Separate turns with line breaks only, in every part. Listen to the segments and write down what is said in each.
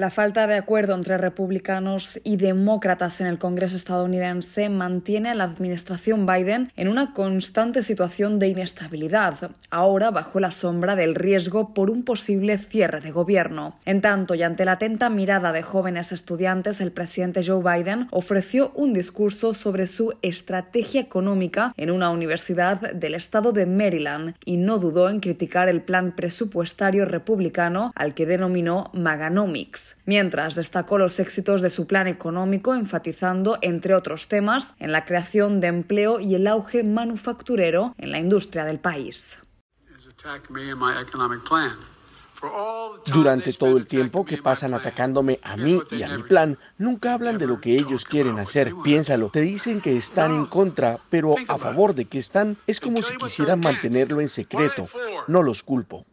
La falta de acuerdo entre republicanos y demócratas en el Congreso estadounidense mantiene a la administración Biden en una constante situación de inestabilidad, ahora bajo la sombra del riesgo por un posible cierre de gobierno. En tanto, y ante la atenta mirada de jóvenes estudiantes, el presidente Joe Biden ofreció un discurso sobre su estrategia económica en una universidad del estado de Maryland y no dudó en criticar el plan presupuestario republicano al que denominó Maganomics mientras destacó los éxitos de su plan económico, enfatizando, entre otros temas, en la creación de empleo y el auge manufacturero en la industria del país.
Durante todo el tiempo que pasan atacándome a mí y a mi plan, nunca hablan de lo que ellos quieren hacer. Piénsalo, te dicen que están en contra, pero a favor de que están es como si quisieran mantenerlo en secreto. No los culpo.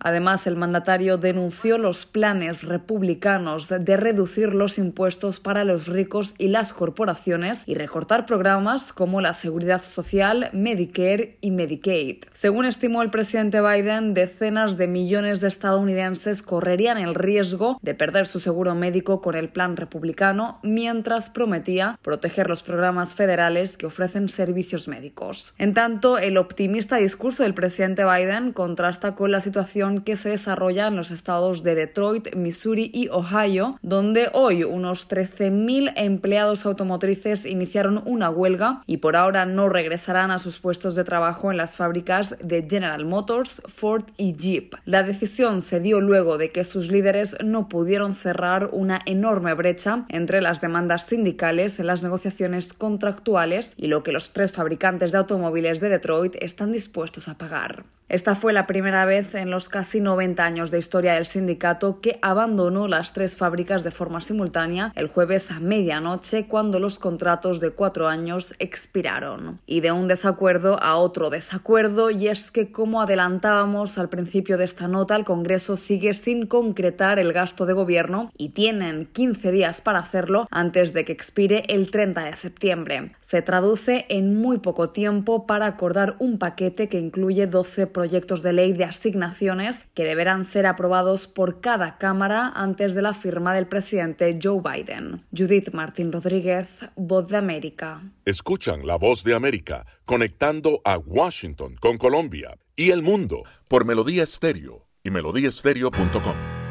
Además, el mandatario denunció los planes republicanos de reducir los impuestos para los ricos y las corporaciones y recortar programas como la Seguridad Social, Medicare y Medicaid. Según estimó el presidente Biden, decenas de millones de estadounidenses correrían el riesgo de perder su seguro médico con el plan republicano, mientras prometía proteger los programas federales que ofrecen servicios médicos. En tanto, el optimista discurso del presidente Biden Contrasta con la situación que se desarrolla en los estados de Detroit, Missouri y Ohio, donde hoy unos 13.000 empleados automotrices iniciaron una huelga y por ahora no regresarán a sus puestos de trabajo en las fábricas de General Motors, Ford y Jeep. La decisión se dio luego de que sus líderes no pudieron cerrar una enorme brecha entre las demandas sindicales en las negociaciones contractuales y lo que los tres fabricantes de automóviles de Detroit están dispuestos a pagar. Esta fue la primera vez en los casi 90 años de historia del sindicato que abandonó las tres fábricas de forma simultánea el jueves a medianoche cuando los contratos de cuatro años expiraron. Y de un desacuerdo a otro desacuerdo, y es que como adelantábamos al principio de esta nota, el Congreso sigue sin concretar el gasto de gobierno y tienen 15 días para hacerlo antes de que expire el 30 de septiembre. Se traduce en muy poco tiempo para acordar un paquete que incluye 12 proyectos de ley de asignaciones que deberán ser aprobados por cada Cámara antes de la firma del presidente Joe Biden. Judith Martín Rodríguez, Voz de América.
Escuchan la Voz de América conectando a Washington con Colombia y el mundo por Melodía Estéreo y melodíaestéreo.com.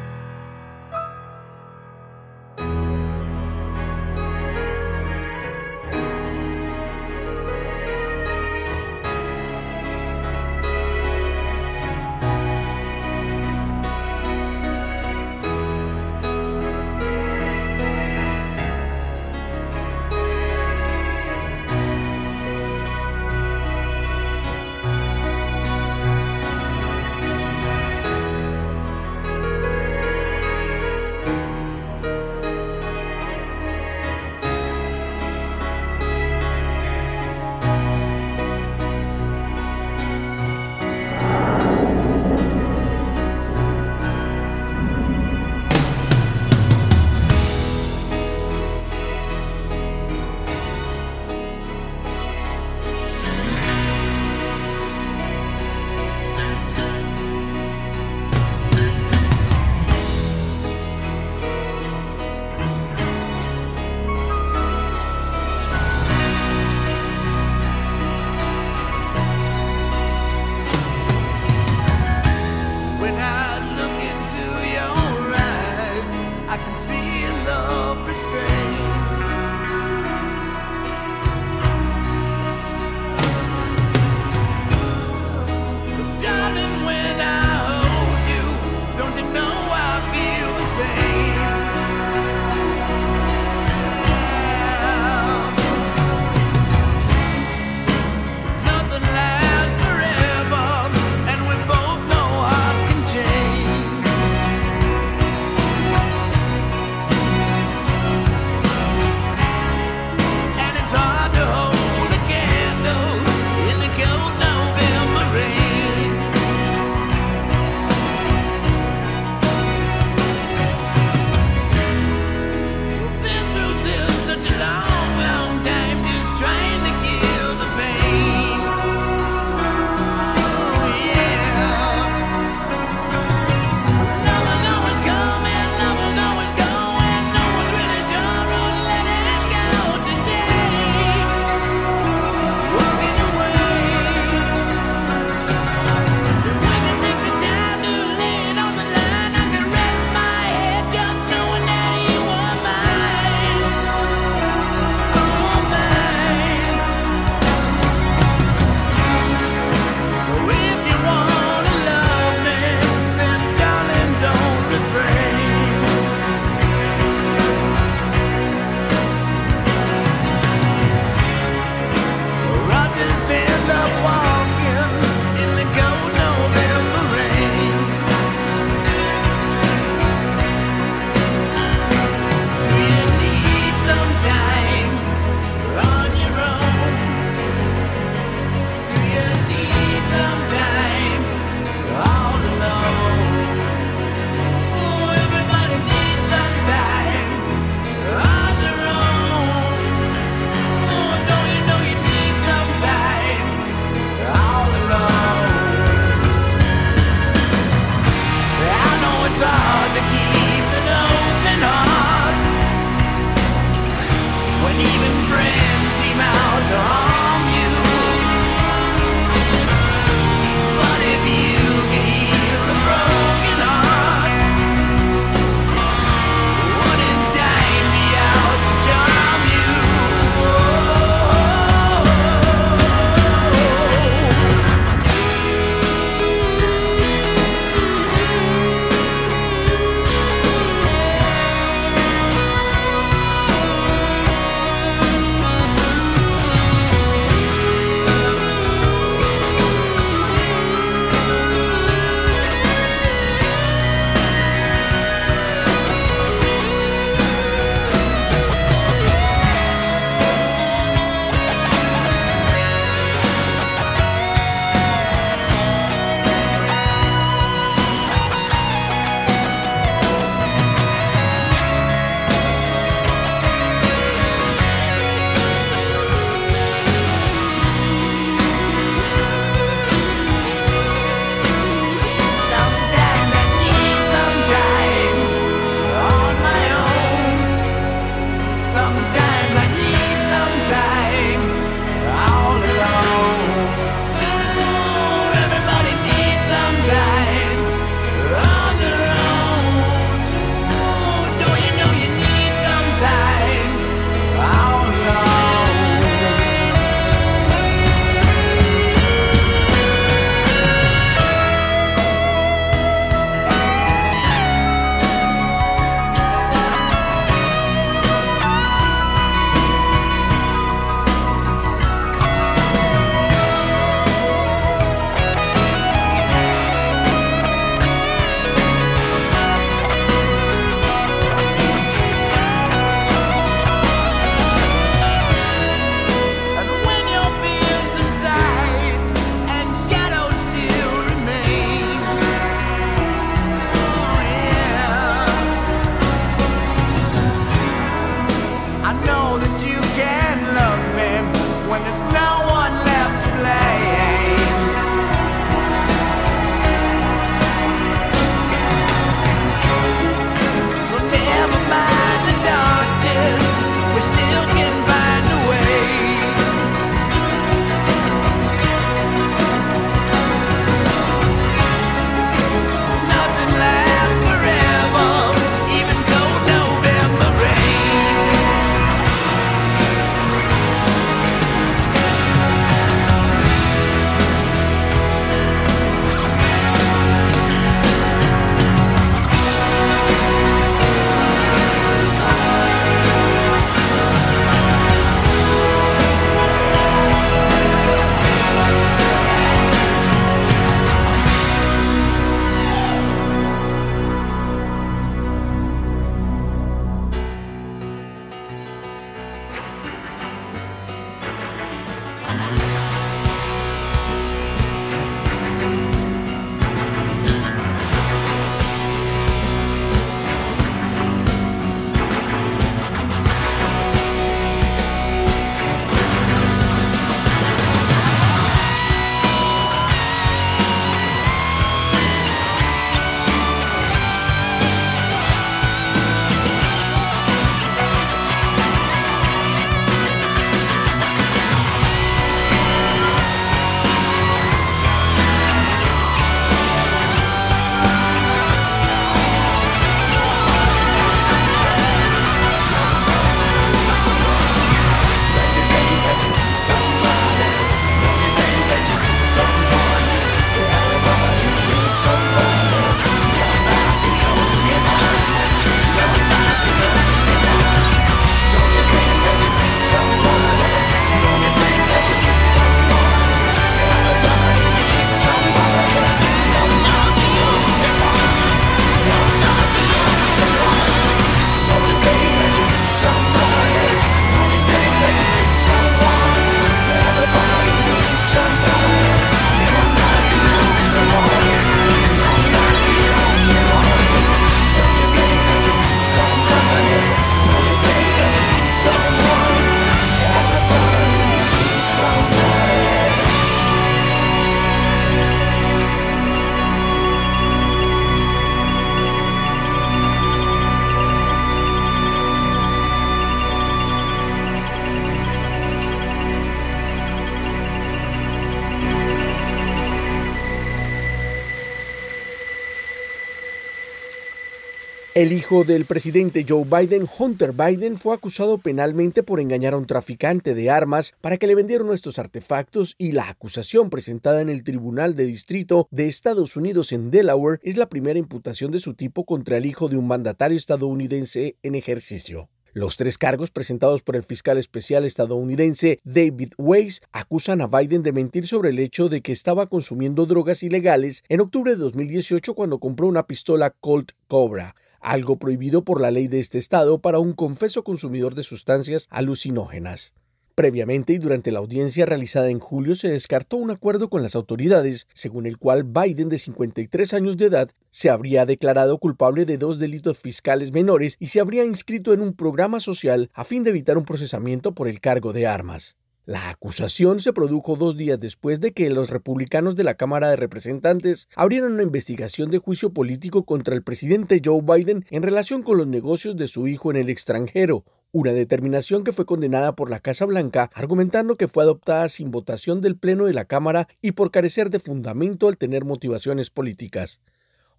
El hijo del presidente Joe Biden, Hunter Biden, fue acusado penalmente por engañar a un traficante de armas para que le vendieran estos artefactos y la acusación presentada en el Tribunal de Distrito de Estados Unidos en Delaware es la primera imputación de su tipo contra el hijo de un mandatario estadounidense en ejercicio. Los tres cargos presentados por el fiscal especial estadounidense David Weiss acusan a Biden de mentir sobre el hecho de que estaba consumiendo drogas ilegales en octubre de 2018 cuando compró una pistola Colt Cobra algo prohibido por la ley de este estado para un confeso consumidor de sustancias alucinógenas. Previamente y durante la audiencia realizada en julio se descartó un acuerdo con las autoridades, según el cual Biden, de 53 años de edad, se habría declarado culpable de dos delitos fiscales menores y se habría inscrito en un programa social a fin de evitar un procesamiento por el cargo de armas. La acusación se produjo dos días después de que los republicanos de la Cámara de Representantes abrieran una investigación de juicio político contra el presidente Joe Biden en relación con los negocios de su hijo en el extranjero, una determinación que fue condenada por la Casa Blanca, argumentando que fue adoptada sin votación del Pleno de la Cámara y por carecer de fundamento al tener motivaciones políticas.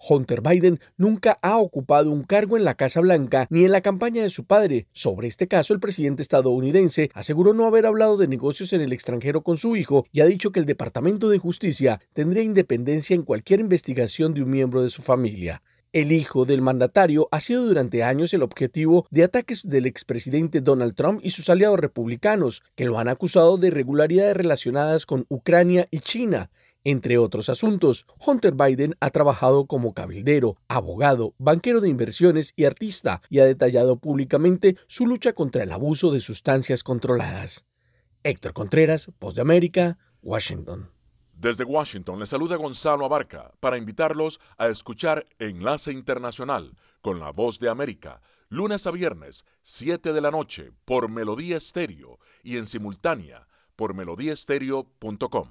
Hunter Biden nunca ha ocupado un cargo en la Casa Blanca ni en la campaña de su padre. Sobre este caso, el presidente estadounidense aseguró no haber hablado de negocios en el extranjero con su hijo y ha dicho que el Departamento de Justicia tendría independencia en cualquier investigación de un miembro de su familia. El hijo del mandatario ha sido durante años el objetivo de ataques del expresidente Donald Trump y sus aliados republicanos, que lo han acusado de irregularidades relacionadas con Ucrania y China. Entre otros asuntos, Hunter Biden ha trabajado como cabildero, abogado, banquero de inversiones y artista y ha detallado públicamente su lucha contra el abuso de sustancias controladas. Héctor Contreras, Voz de América, Washington.
Desde Washington le saluda Gonzalo Abarca para invitarlos a escuchar Enlace Internacional con la Voz de América, lunes a viernes, 7 de la noche, por Melodía Estéreo y en simultánea por melodíaestéreo.com.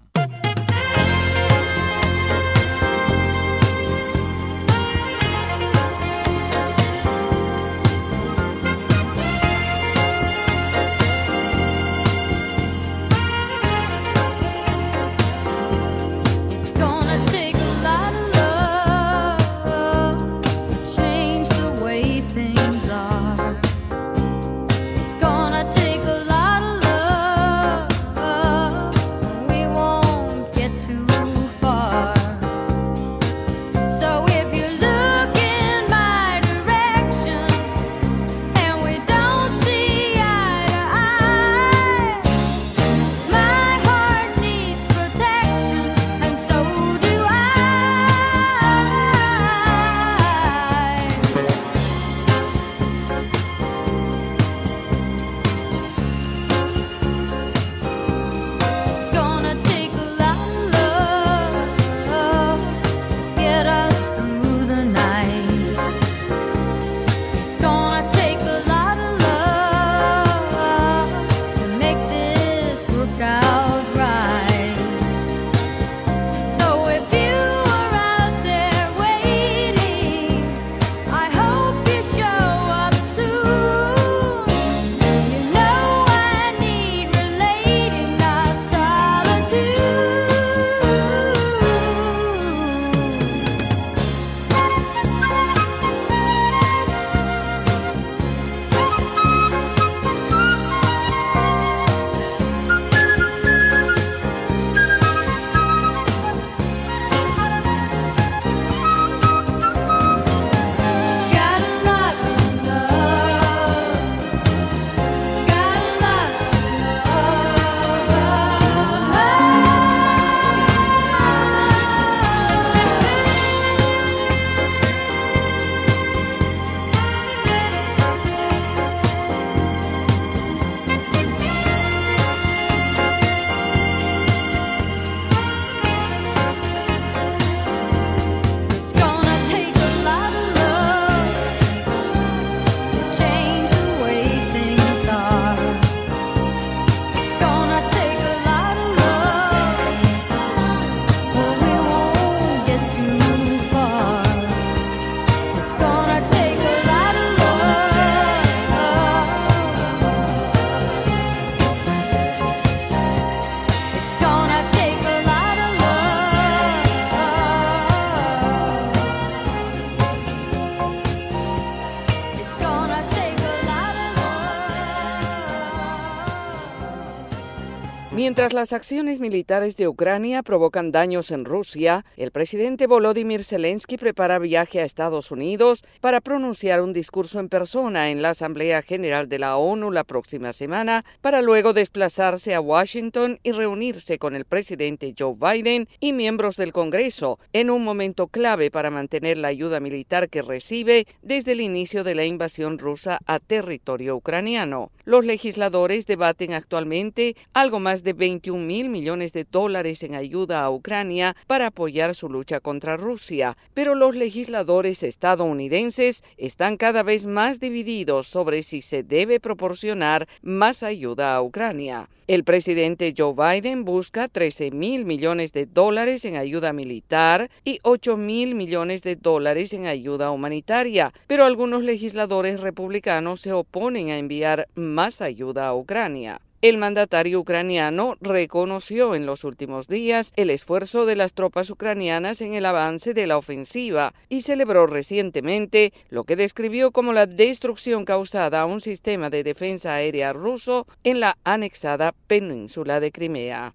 Mientras las acciones militares de Ucrania provocan daños en Rusia, el presidente Volodymyr Zelensky prepara viaje a Estados Unidos para pronunciar un discurso en persona en la Asamblea General de la ONU la próxima semana, para luego desplazarse a Washington y reunirse con el presidente Joe Biden y miembros del Congreso en un momento clave para mantener la ayuda militar que recibe desde el inicio de la invasión rusa a territorio ucraniano. Los legisladores debaten actualmente algo más de 21 mil millones de dólares en ayuda a Ucrania para apoyar su lucha contra Rusia, pero los legisladores estadounidenses están cada vez más divididos sobre si se debe proporcionar más ayuda a Ucrania. El presidente Joe Biden busca 13 mil millones de dólares en ayuda militar y 8 mil millones de dólares en ayuda humanitaria, pero algunos legisladores republicanos se oponen a enviar más ayuda a Ucrania. El mandatario ucraniano reconoció en los últimos días el esfuerzo de las tropas ucranianas en el avance de la ofensiva y celebró recientemente lo que describió como la destrucción causada a un sistema de defensa aérea ruso en la anexada península de Crimea.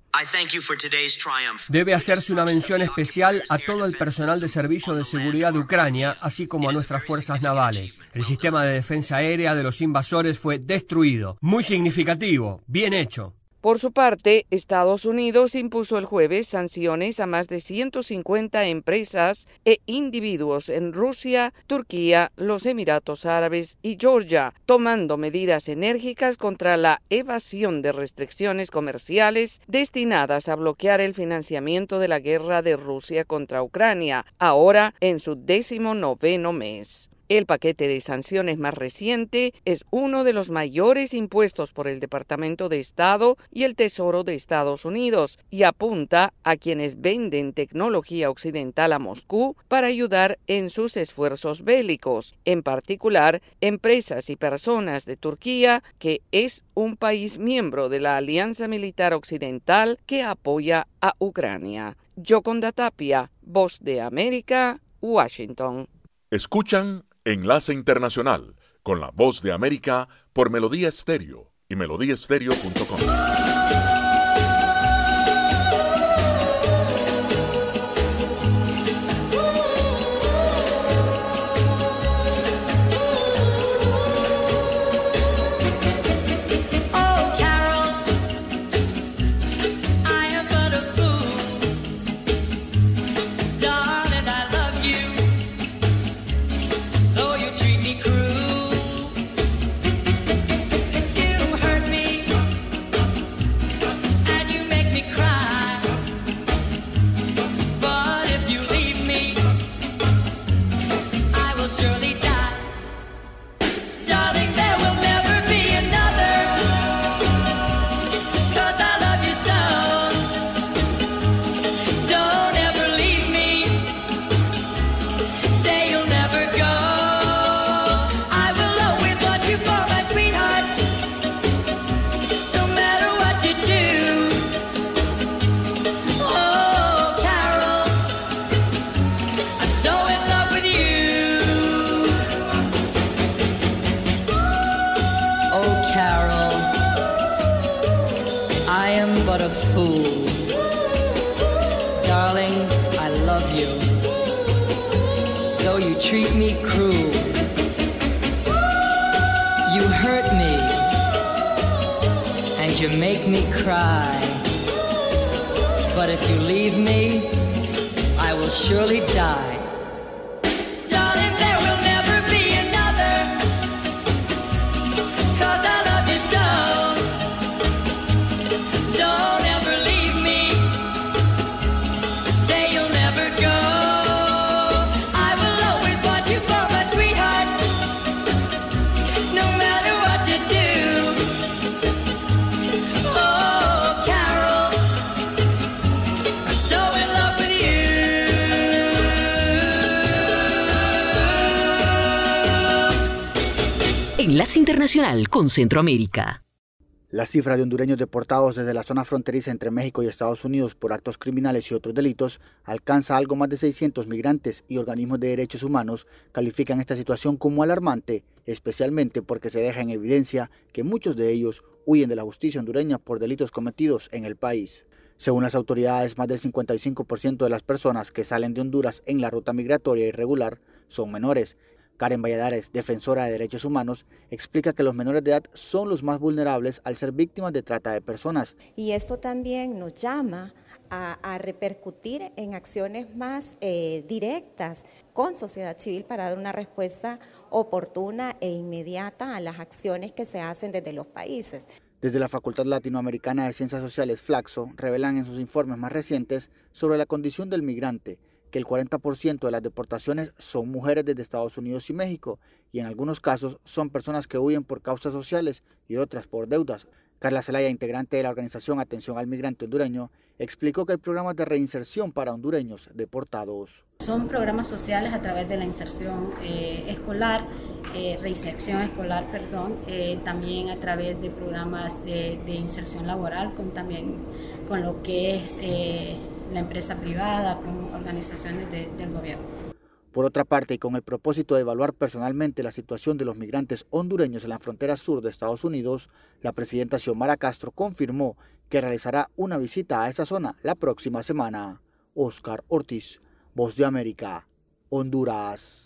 Debe hacerse una mención especial a todo el personal de servicio de seguridad de Ucrania, así como a nuestras fuerzas navales. El sistema de defensa aérea de los invasores fue destruido. Muy significativo. Bien hecho.
Por su parte, Estados Unidos impuso el jueves sanciones a más de 150 empresas e individuos en Rusia, Turquía, los Emiratos Árabes y Georgia, tomando medidas enérgicas contra la evasión de restricciones comerciales destinadas a bloquear el financiamiento de la guerra de Rusia contra Ucrania, ahora en su décimo noveno mes. El paquete de sanciones más reciente es uno de los mayores impuestos por el Departamento de Estado y el Tesoro de Estados Unidos y apunta a quienes venden tecnología occidental a Moscú para ayudar en sus esfuerzos bélicos, en particular empresas y personas de Turquía, que es un país miembro de la Alianza Militar Occidental que apoya a Ucrania. Yoconda Tapia, Voz de América, Washington.
Escuchan Enlace Internacional con la voz de América por Melodía Estéreo y melodíaestéreo.com. you treat me cruel. You hurt me, and you make me cry. But if you leave me, I will surely die.
Enlace Internacional con Centroamérica.
La cifra de hondureños deportados desde la zona fronteriza entre México y Estados Unidos por actos criminales y otros delitos alcanza algo más de 600 migrantes y organismos de derechos humanos califican esta situación como alarmante especialmente porque se deja en evidencia que muchos de ellos huyen de la justicia hondureña por delitos cometidos en el país. Según las autoridades, más del 55% de las personas que salen de Honduras en la ruta migratoria irregular son menores. Karen Valladares, defensora de derechos humanos, explica que los menores de edad son los más vulnerables al ser víctimas de trata de personas.
Y esto también nos llama a, repercutir en acciones más eh, directas con sociedad civil para dar una respuesta oportuna e inmediata a las acciones que se hacen desde los países.
Desde la Facultad Latinoamericana de Ciencias Sociales, Flaxo, revelan en sus informes más recientes sobre la condición del migrante el 40% de las deportaciones son mujeres desde Estados Unidos y México y en algunos casos son personas que huyen por causas sociales y otras por deudas. Carla Zelaya, integrante de la organización Atención al Migrante Hondureño, explicó que hay programas de reinserción para hondureños deportados.
Son programas sociales a través de la inserción eh, escolar, eh, reinserción escolar, perdón, eh, también a través de programas de, inserción laboral, con también con lo que es la empresa privada, con organizaciones del gobierno.
Por otra parte, y con el propósito de evaluar personalmente la situación de los migrantes hondureños en la frontera sur de Estados Unidos, la presidenta Xiomara Castro confirmó que realizará una visita a esa zona la próxima semana. Oscar Ortiz, Voz de América, Honduras.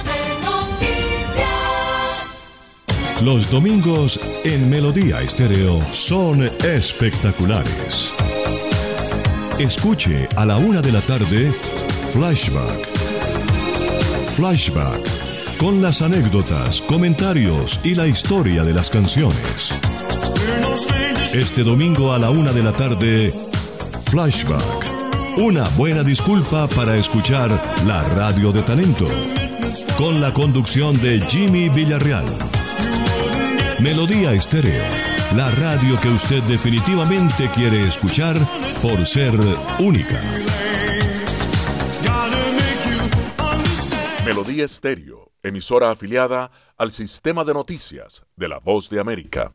Los domingos en Melodía Estéreo son espectaculares. Escuche a la una de la tarde Flashback. Flashback con las anécdotas, comentarios y la historia de las canciones. Este domingo a la una de la tarde, Flashback. Una buena disculpa para escuchar la radio de talento. Con la conducción de Jimmy Villarreal. Melodía Estéreo. La radio que usted definitivamente quiere escuchar por ser única.
Melodía Estéreo, emisora afiliada al sistema de noticias de la Voz de América.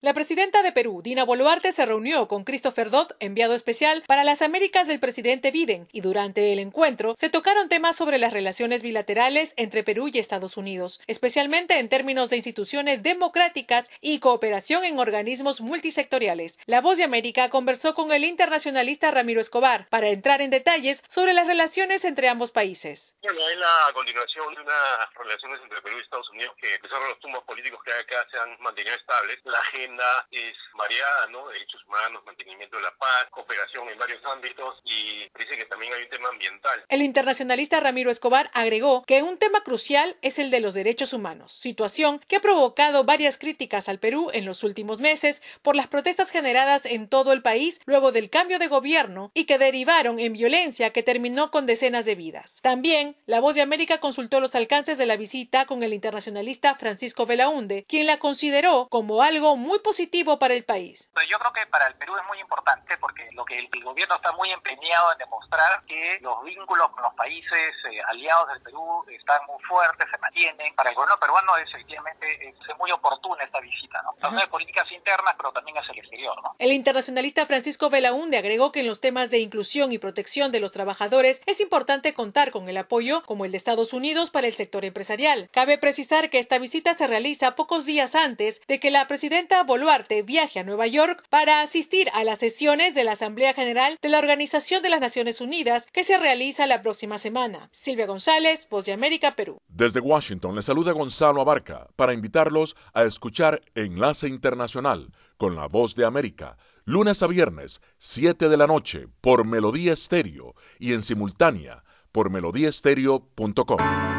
La presidenta de Perú, Dina Boluarte, se reunió con Christopher Dodd, enviado especial para las Américas del presidente Biden, y durante el encuentro se tocaron temas sobre las relaciones bilaterales entre Perú y Estados Unidos, especialmente en términos de instituciones democráticas y cooperación en organismos multisectoriales. La Voz de América conversó con el internacionalista Ramiro Escobar para entrar en detalles sobre las relaciones entre ambos países.
Bueno, es la continuación de unas relaciones entre Perú y Estados Unidos que, a pesar de los tumbos políticos que hay acá, se han mantenido estables. La agenda es variada, ¿no? Derechos humanos, mantenimiento de la paz, cooperación en varios ámbitos y parece que también hay un tema ambiental.
El internacionalista Ramiro Escobar agregó que un tema crucial es el de los derechos humanos, situación que ha provocado varias críticas al Perú en los últimos meses por las protestas generadas en todo el país luego del cambio de gobierno y que derivaron en violencia que terminó con decenas de vidas. También, La Voz de América consultó los alcances de la visita con el internacionalista Francisco Belaunde, quien la consideró como algo muy positivo para el país.
Yo creo que para el Perú es muy importante porque lo que el, el gobierno está muy empeñado en demostrar que los vínculos con los países eh, aliados del Perú están muy fuertes, se mantienen. Para el gobierno peruano es, efectivamente es, muy oportuna esta visita, ¿no? Tanto de políticas internas, pero también hacia el exterior, ¿no?
El internacionalista Francisco Belaunde agregó que en los temas de inclusión y protección de los trabajadores es importante contar con el apoyo como el de Estados Unidos para el sector empresarial. Cabe precisar que esta visita se realiza pocos días antes de que la presidenta Boluarte viaje a Nueva York para asistir a las sesiones de la Asamblea General de la Organización de las Naciones Unidas que se realiza la próxima semana. Silvia González, Voz de América, Perú.
Desde Washington le saluda Gonzalo Abarca para invitarlos a escuchar Enlace Internacional con la Voz de América, lunes a viernes, 7 de la noche, por Melodía Estéreo y en simultánea por melodíaestéreo.com.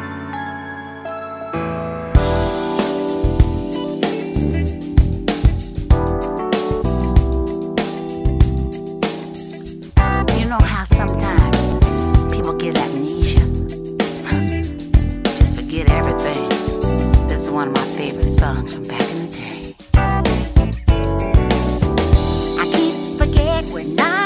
songs from back in the day. I keep forget anymore. I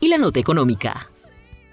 Y la Nota Económica.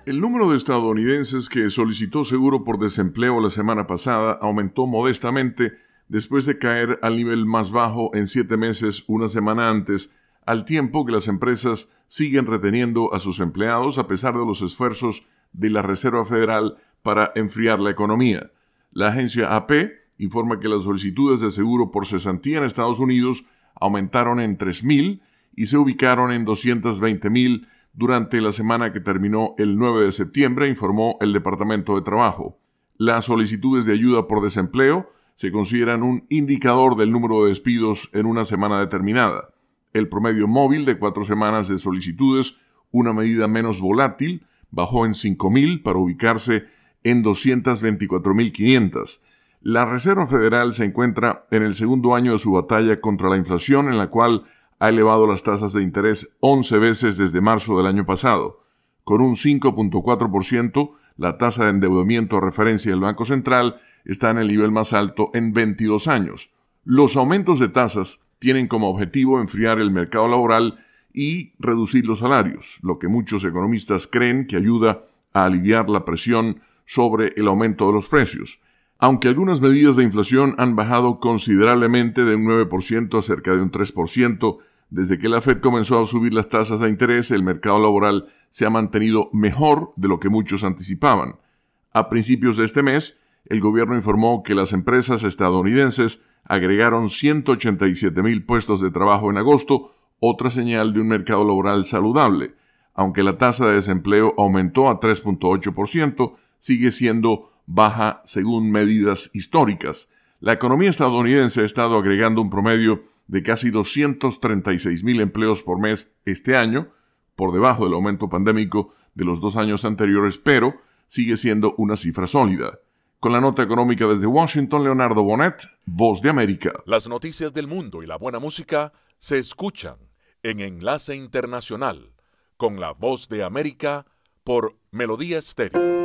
El número de estadounidenses que solicitó seguro por desempleo la semana pasada aumentó modestamente después de caer al nivel más bajo en siete meses una semana antes, al tiempo que las empresas siguen reteniendo a sus empleados a pesar de los esfuerzos de la Reserva Federal para enfriar la economía. La agencia AP informa que las solicitudes de seguro por cesantía en Estados Unidos aumentaron en 3.000 y se ubicaron en 220.000 durante la semana que terminó el 9 de septiembre, informó el Departamento de Trabajo. Las solicitudes de ayuda por desempleo se consideran un indicador del número de despidos en una semana determinada. El promedio móvil de cuatro semanas de solicitudes, una medida menos volátil, bajó en 5.000 para ubicarse en 224.500. La Reserva Federal se encuentra en el segundo año de su batalla contra la inflación, en la cual ha elevado las tasas de interés 11 veces desde marzo del año pasado. Con un 5.4%, la tasa de endeudamiento a referencia del Banco Central está en el nivel más alto en 22 años. Los aumentos de tasas tienen como objetivo enfriar el mercado laboral y reducir los salarios, lo que muchos economistas creen que ayuda a aliviar la presión sobre el aumento de los precios. Aunque algunas medidas de inflación han bajado considerablemente de un 9% a cerca de un 3%, desde que la Fed comenzó a subir las tasas de interés, el mercado laboral se ha mantenido mejor de lo que muchos anticipaban. A principios de este mes, el gobierno informó que las empresas estadounidenses agregaron 187 mil puestos de trabajo en agosto, otra señal de un mercado laboral saludable. Aunque la tasa de desempleo aumentó a 3.8%, sigue siendo baja según medidas históricas. La economía estadounidense ha estado agregando un promedio de casi 236 mil empleos por mes este año, por debajo del aumento pandémico de los dos años anteriores, pero sigue siendo una cifra sólida. Con la nota económica desde Washington, Leonardo Bonet, Voz de América.
Las noticias del mundo y la buena música se escuchan en Enlace Internacional con la Voz de América por Melodía Estéreo.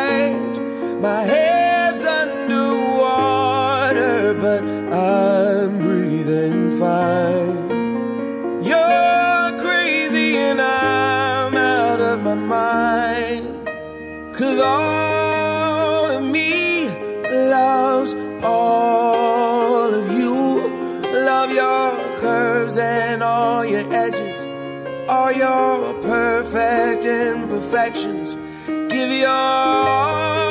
My head's underwater, but I'm breathing fine. You're crazy and I'm out of my mind. Cause all of me loves all of you. Love your curves and all your edges, all your perfect imperfections. Give your all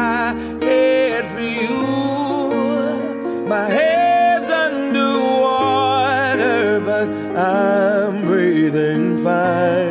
than find.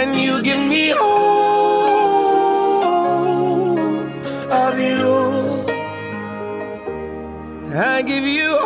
And you give me all of you. I give you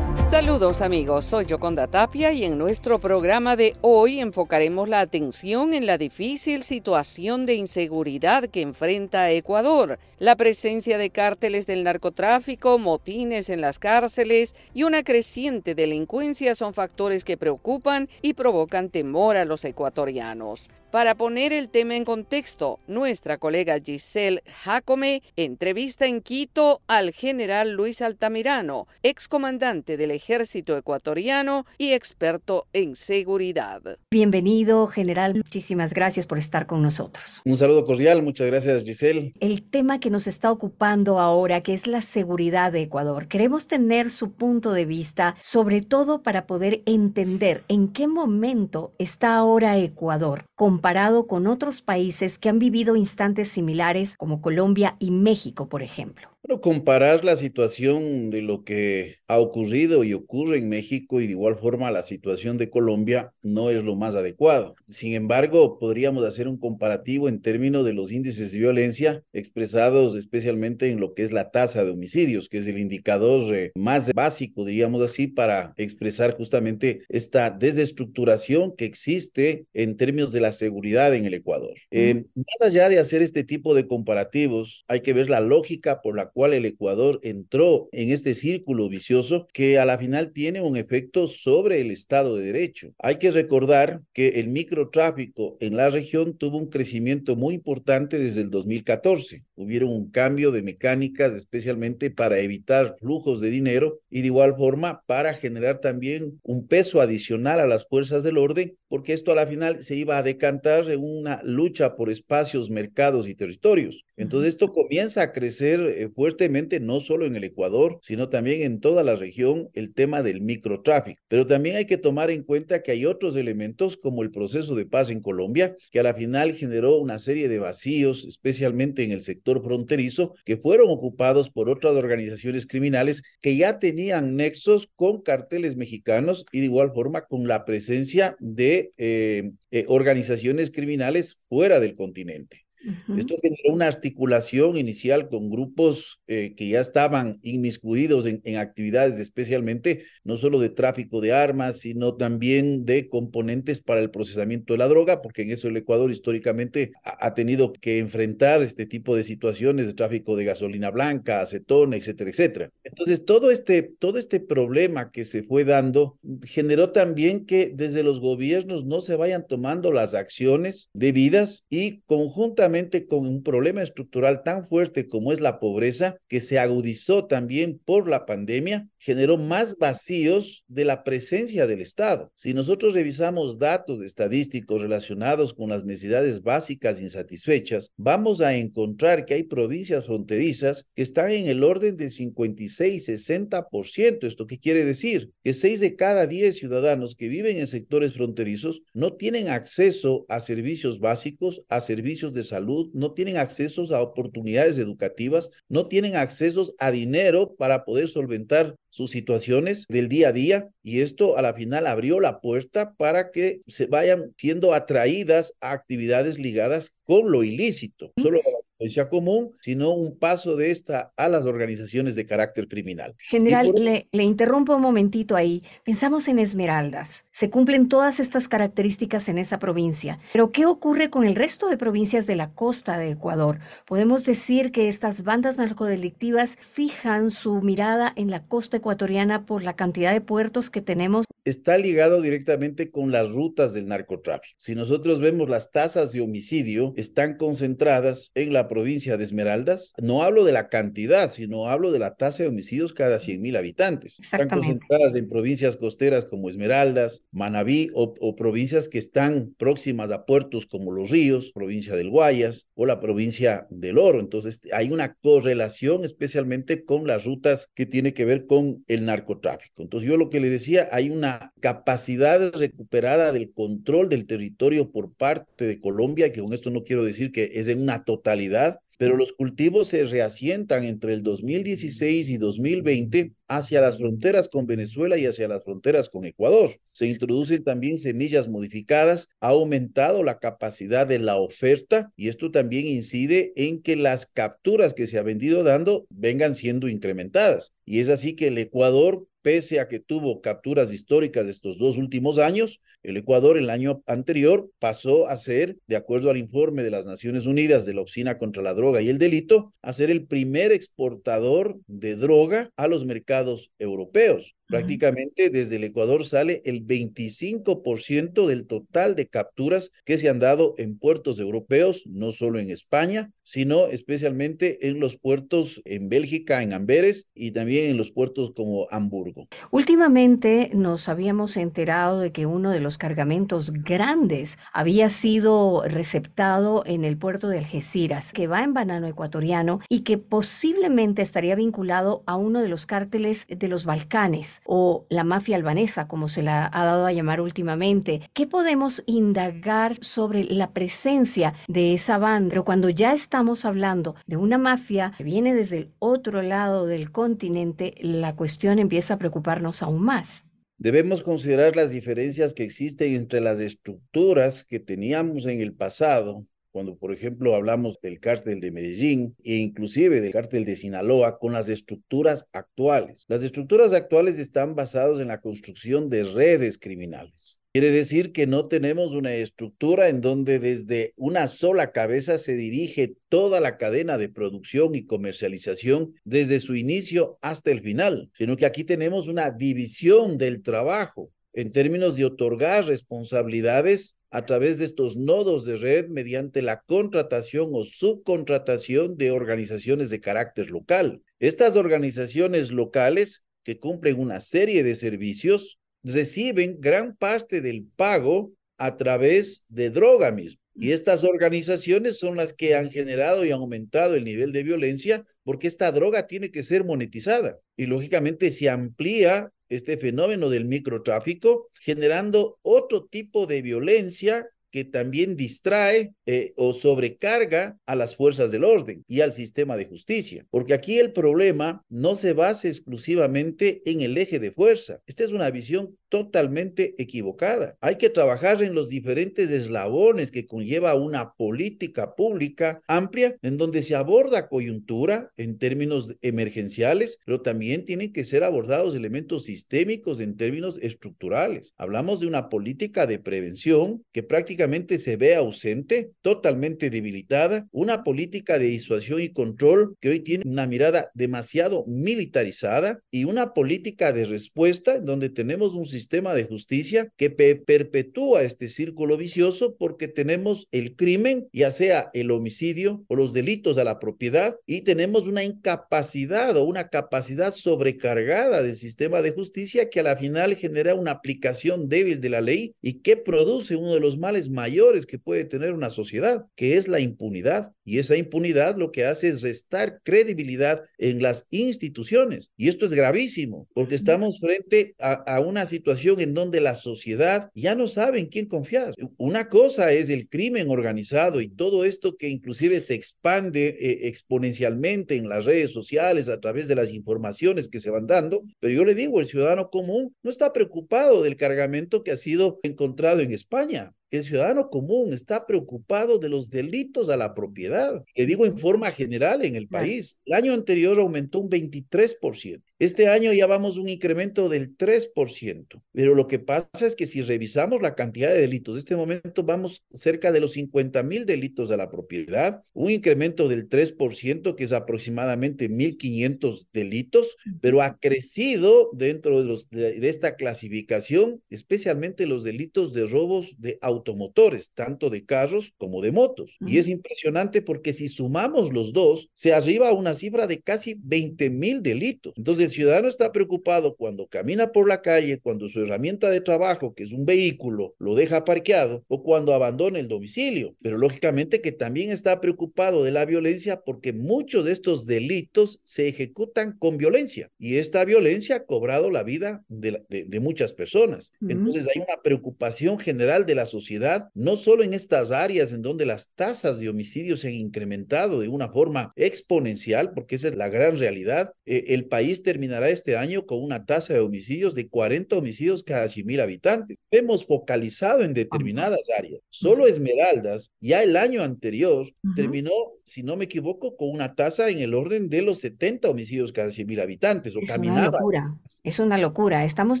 Saludos amigos, soy Yoconda Tapia y en nuestro programa de hoy enfocaremos la atención en la difícil situación de inseguridad que enfrenta Ecuador, la presencia de cárteles del narcotráfico, motines en las cárceles y una creciente delincuencia son factores que preocupan y provocan temor a los ecuatorianos. Para poner el tema en contexto, nuestra colega Giselle Jacome entrevista en Quito al general Luis Altamirano, excomandante del ejército ecuatoriano y experto en seguridad.
Bienvenido, general. Muchísimas gracias por estar con nosotros.
Un saludo cordial, muchas gracias Giselle.
El tema que nos está ocupando ahora, que es la seguridad de Ecuador, queremos tener su punto de vista, sobre todo para poder entender en qué momento está ahora Ecuador comparado con otros países que han vivido instantes similares como Colombia y México, por ejemplo.
Bueno, comparar la situación de lo que ha ocurrido y ocurre en México y de igual forma la situación de Colombia no es lo más adecuado. Sin embargo, podríamos hacer un comparativo en términos de los índices de violencia expresados especialmente en lo que es la tasa de homicidios, que es el indicador eh, más básico, diríamos así, para expresar justamente esta desestructuración que existe en términos de la seguridad en el Ecuador. Eh, más allá de hacer este tipo de comparativos, hay que ver la lógica por la cual el Ecuador entró en este círculo vicioso que a la final tiene un efecto sobre el Estado de Derecho. Hay que recordar que el microtráfico en la región tuvo un crecimiento muy importante desde el 2014. Hubieron un cambio de mecánicas especialmente para evitar flujos de dinero y de igual forma para generar también un peso adicional a las fuerzas del orden, porque esto a la final se iba a decantar en una lucha por espacios, mercados y territorios. Entonces esto comienza a crecer eh, fuertemente no solo en el Ecuador, sino también en toda la región el tema del microtráfico. Pero también hay que tomar en cuenta que hay otros elementos como el proceso de paz en Colombia, que a la final generó una serie de vacíos, especialmente en el sector fronterizo, que fueron ocupados por otras organizaciones criminales que ya tenían nexos con carteles mexicanos y de igual forma con la presencia de eh, eh, organizaciones criminales fuera del continente. Esto generó una articulación inicial con grupos eh, que ya estaban inmiscuidos en, en, actividades especialmente no solo de tráfico de armas, sino también de componentes para el procesamiento de la droga, porque en eso el Ecuador históricamente ha, ha tenido que enfrentar este tipo de situaciones de tráfico de gasolina blanca, acetona, etcétera, etcétera. Entonces, todo este, todo este problema que se fue dando generó también que desde los gobiernos no se vayan tomando las acciones debidas y conjuntamente con un problema estructural tan fuerte como es la pobreza, que se agudizó también por la pandemia, generó más vacíos de la presencia del Estado. Si nosotros revisamos datos estadísticos relacionados con las necesidades básicas insatisfechas, vamos a encontrar que hay provincias fronterizas que están en el orden del 56-60%. ¿Esto qué quiere decir? Que 6 de cada 10 ciudadanos que viven en sectores fronterizos no tienen acceso a servicios básicos, a servicios de salud, no tienen acceso a oportunidades educativas, no tienen acceso a dinero para poder solventar sus situaciones del día a día y esto a la final abrió la puerta para que se vayan siendo atraídas a actividades ligadas con lo ilícito. Solo delincuencia común, sino un paso de esta a las organizaciones de carácter criminal.
General, le, le interrumpo un momentito ahí. Pensamos en Esmeraldas. Se cumplen todas estas características en esa provincia. Pero ¿qué ocurre con el resto de provincias de la costa de Ecuador? Podemos decir que estas bandas narcodelictivas fijan su mirada en la costa ecuatoriana por la cantidad de puertos que tenemos.
Está ligado directamente con las rutas del narcotráfico. Si nosotros vemos las tasas de homicidio, están concentradas en la provincia de Esmeraldas. No hablo de la cantidad, sino hablo de la tasa de homicidios cada 100 mil habitantes. Están concentradas en provincias costeras como Esmeraldas, Manabí o, provincias que están próximas a puertos como Los Ríos, provincia del Guayas o la provincia del Oro. Entonces hay una correlación especialmente con las rutas que tiene que ver con el narcotráfico. Entonces yo lo que le decía, hay una capacidad recuperada del control del territorio por parte de Colombia, que con esto no quiero decir que es en una totalidad, pero los cultivos se reasientan entre el 2016 y 2020 hacia las fronteras con Venezuela y hacia las fronteras con Ecuador. Se introducen también semillas modificadas, ha aumentado la capacidad de la oferta y esto también incide en que las capturas que se ha venido dando vengan siendo incrementadas. Y es así que el Ecuador pese a que tuvo capturas históricas de estos dos últimos años, el Ecuador el año anterior pasó a ser, de acuerdo al informe de las Naciones Unidas de la Oficina contra la Droga y el Delito, a ser el primer exportador de droga a los mercados europeos. Prácticamente desde el Ecuador sale el 25% del total de capturas que se han dado en puertos europeos, no solo en España, sino especialmente en los puertos en Bélgica, en Amberes y también en los puertos como Hamburgo.
Últimamente nos habíamos enterado de que uno de los cargamentos grandes había sido receptado en el puerto de Algeciras, que va en banano ecuatoriano y que posiblemente estaría vinculado a uno de los cárteles de los Balcanes o la mafia albanesa, como se la ha dado a llamar últimamente. ¿Qué podemos indagar sobre la presencia de esa banda? Pero cuando ya estamos hablando de una mafia que viene desde el otro lado del continente, la cuestión empieza a preocuparnos aún más.
Debemos considerar las diferencias que existen entre las estructuras que teníamos en el pasado cuando por ejemplo hablamos del cártel de Medellín e inclusive del cártel de Sinaloa con las estructuras actuales. Las estructuras actuales están basadas en la construcción de redes criminales. Quiere decir que no tenemos una estructura en donde desde una sola cabeza se dirige toda la cadena de producción y comercialización desde su inicio hasta el final, sino que aquí tenemos una división del trabajo en términos de otorgar responsabilidades a través de estos nodos de red mediante la contratación o subcontratación de organizaciones de carácter local. Estas organizaciones locales que cumplen una serie de servicios reciben gran parte del pago a través de droga mismo. Y estas organizaciones son las que han generado y han aumentado el nivel de violencia porque esta droga tiene que ser monetizada. Y lógicamente se amplía este fenómeno del microtráfico, generando otro tipo de violencia que también distrae eh, o sobrecarga a las fuerzas del orden y al sistema de justicia. Porque aquí el problema no se basa exclusivamente en el eje de fuerza. Esta es una visión totalmente equivocada. Hay que trabajar en los diferentes eslabones que conlleva una política pública amplia en donde se aborda coyuntura en términos emergenciales, pero también tienen que ser abordados elementos sistémicos en términos estructurales. Hablamos de una política de prevención que prácticamente se ve ausente, totalmente debilitada, una política de disuasión y control que hoy tiene una mirada demasiado militarizada y una política de respuesta en donde tenemos un sistema sistema de justicia que perpetúa este círculo vicioso porque tenemos el crimen, ya sea el homicidio o los delitos a la propiedad, y tenemos una incapacidad o una capacidad sobrecargada del sistema de justicia que a la final genera una aplicación débil de la ley y que produce uno de los males mayores que puede tener una sociedad, que es la impunidad. Y esa impunidad lo que hace es restar credibilidad en las instituciones. Y esto es gravísimo, porque estamos frente a, una situación en donde la sociedad ya no sabe en quién confiar. Una cosa es el crimen organizado y todo esto que inclusive se expande eh, exponencialmente en las redes sociales a través de las informaciones que se van dando, pero yo le digo, el ciudadano común no está preocupado del cargamento que ha sido encontrado en España el ciudadano común está preocupado de los delitos a la propiedad, que digo en forma general en el país. El año anterior aumentó un 23%. Este año ya vamos un incremento del 3%, pero lo que pasa es que si revisamos la cantidad de delitos, en este momento vamos cerca de los 50 mil delitos a la propiedad, un incremento del 3%, que es aproximadamente 1.500 delitos, pero ha crecido dentro de, los, de, esta clasificación, especialmente los delitos de robos de automotores, tanto de carros como de motos. Y es impresionante porque si sumamos los dos, se arriba a una cifra de casi 20 mil delitos. Entonces, el ciudadano está preocupado cuando camina por la calle, cuando su herramienta de trabajo, que es un vehículo, lo deja parqueado o cuando abandona el domicilio. Pero lógicamente que también está preocupado de la violencia porque muchos de estos delitos se ejecutan con violencia y esta violencia ha cobrado la vida de, de, muchas personas. Entonces hay una preocupación general de la sociedad, no solo en estas áreas en donde las tasas de homicidios se han incrementado de una forma exponencial, porque esa es la gran realidad. Eh, el país termina terminará este año con una tasa de homicidios de 40 homicidios cada 100 mil habitantes. Hemos focalizado en determinadas áreas. Solo Esmeraldas, ya el año anterior, terminó, si no me equivoco, con una tasa en el orden de los 70 homicidios cada 100 mil habitantes. O
es una locura, es una locura, estamos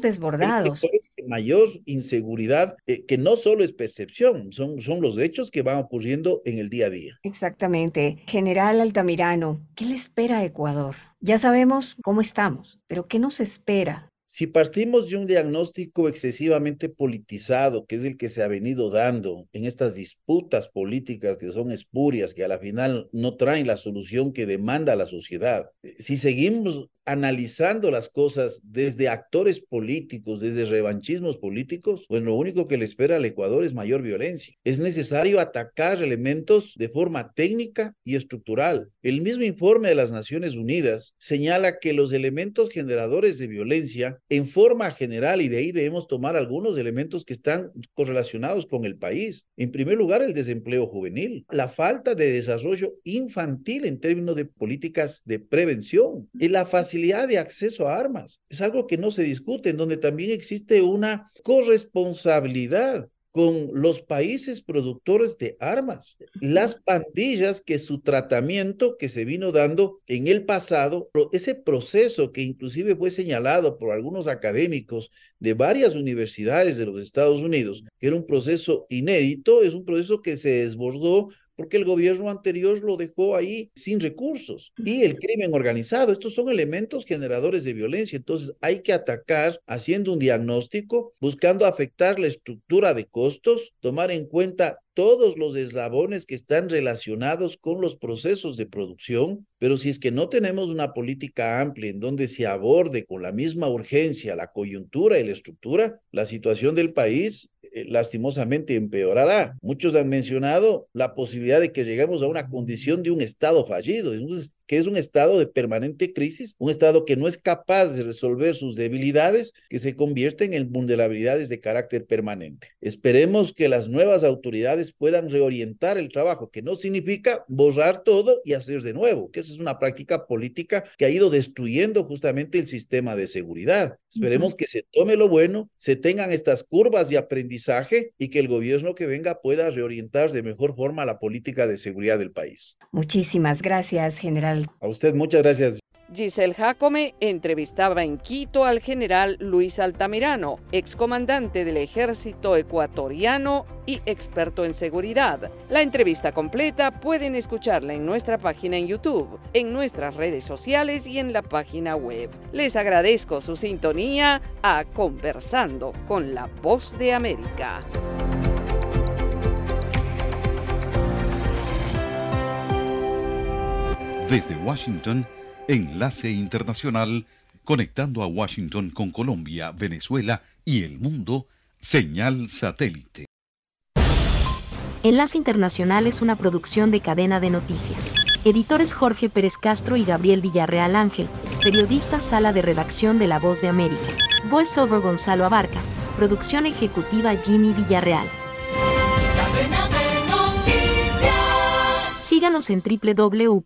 desbordados.
Mayor inseguridad, eh, que no solo es percepción, son, son los hechos que van ocurriendo en el día a día.
Exactamente. General Altamirano, ¿qué le espera a Ecuador? Ya sabemos cómo estamos, pero ¿qué nos espera?
Si partimos de un diagnóstico excesivamente politizado, que es el que se ha venido dando en estas disputas políticas que son espurias, que a la final no traen la solución que demanda la sociedad, eh, si seguimos analizando las cosas desde actores políticos, desde revanchismos políticos, pues lo único que le espera al Ecuador es mayor violencia. Es necesario atacar elementos de forma técnica y estructural. El mismo informe de las Naciones Unidas señala que los elementos generadores de violencia, en forma general, y de ahí debemos tomar algunos elementos que están correlacionados con el país. En primer lugar, el desempleo juvenil, la falta de desarrollo infantil en términos de políticas de prevención y la facilidad de acceso a armas. Es algo que no se discute, en donde también existe una corresponsabilidad con los países productores de armas, las pandillas que su tratamiento que se vino dando en el pasado, ese proceso que inclusive fue señalado por algunos académicos de varias universidades de los Estados Unidos, que era un proceso inédito, es un proceso que se desbordó porque el gobierno anterior lo dejó ahí sin recursos. Y el crimen organizado, estos son elementos generadores de violencia. Entonces hay que atacar haciendo un diagnóstico, buscando afectar la estructura de costos, tomar en cuenta todos los eslabones que están relacionados con los procesos de producción, pero si es que no tenemos una política amplia en donde se aborde con la misma urgencia la coyuntura y la estructura, la situación del país eh, lastimosamente empeorará. Muchos han mencionado la posibilidad de que lleguemos a una condición de un Estado fallido, que es un estado de permanente crisis, un estado que no es capaz de resolver sus debilidades, que se convierten en vulnerabilidades de carácter permanente. Esperemos que las nuevas autoridades puedan reorientar el trabajo, que no significa borrar todo y hacer de nuevo, que esa es una práctica política que ha ido destruyendo justamente el sistema de seguridad. Esperemos que se tome lo bueno, se tengan estas curvas de aprendizaje y que el gobierno que venga pueda reorientar de mejor forma la política de seguridad del país.
Muchísimas gracias, general
a usted muchas gracias.
Giselle Jacome entrevistaba en Quito al general Luis Altamirano, excomandante del ejército ecuatoriano y experto en seguridad. La entrevista completa pueden escucharla en nuestra página en YouTube, en nuestras redes sociales y en la página web. Les agradezco su sintonía a Conversando con la Voz de América.
Desde Washington, Enlace Internacional, conectando a Washington con Colombia, Venezuela y el mundo, señal satélite.
Enlace Internacional es una producción de cadena de noticias. Editores Jorge Pérez Castro y Gabriel Villarreal Ángel. Periodista Sala de Redacción de La Voz de América. Voiceover Gonzalo Abarca. Producción ejecutiva Jimmy Villarreal. Síganos en www.cdncol.com.